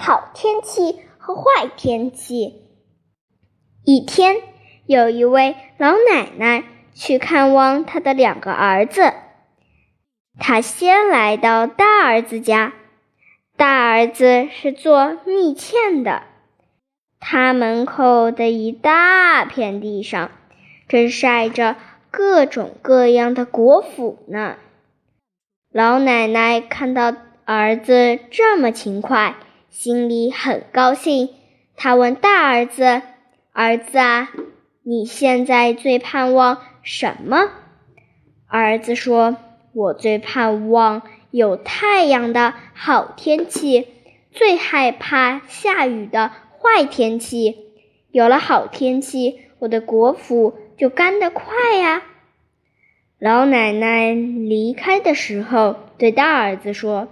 好天气和坏天气。一天，有一位老奶奶去看望她的两个儿子。她先来到大儿子家，大儿子是做蜜饯的。他门口的一大片地上，正晒着各种各样的果脯呢。老奶奶看到儿子这么勤快，心里很高兴。他问大儿子：“儿子啊，你现在最盼望什么？”儿子说：“我最盼望有太阳的好天气，最害怕下雨的。”坏天气，有了好天气，我的果脯就干得快呀。老奶奶离开的时候，对大儿子说：“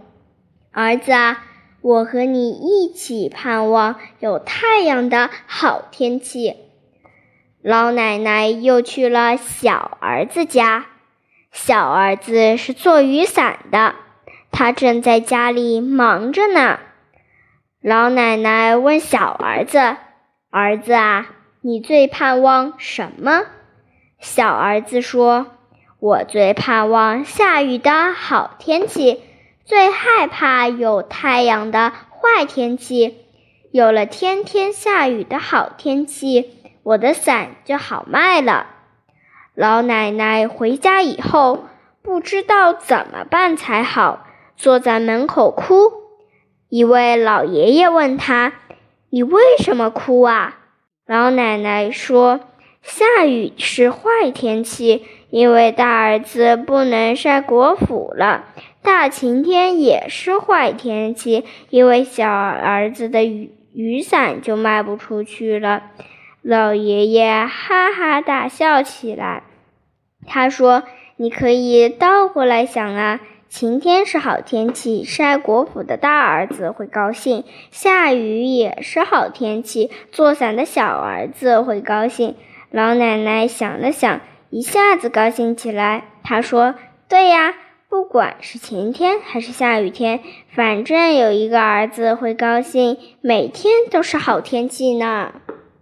儿子啊，我和你一起盼望有太阳的好天气。”老奶奶又去了小儿子家，小儿子是做雨伞的，他正在家里忙着呢。老奶奶问小儿子：“儿子啊，你最盼望什么？”小儿子说：“我最盼望下雨的好天气，最害怕有太阳的坏天气。有了天天下雨的好天气，我的伞就好卖了。”老奶奶回家以后，不知道怎么办才好，坐在门口哭。一位老爷爷问他：“你为什么哭啊？”老奶奶说：“下雨是坏天气，因为大儿子不能晒果脯了；大晴天也是坏天气，因为小儿子的雨雨伞就卖不出去了。”老爷爷哈哈大笑起来。他说：“你可以倒过来想啊。”晴天是好天气，晒果脯的大儿子会高兴；下雨也是好天气，做伞的小儿子会高兴。老奶奶想了想，一下子高兴起来。她说：“对呀，不管是晴天还是下雨天，反正有一个儿子会高兴，每天都是好天气呢。”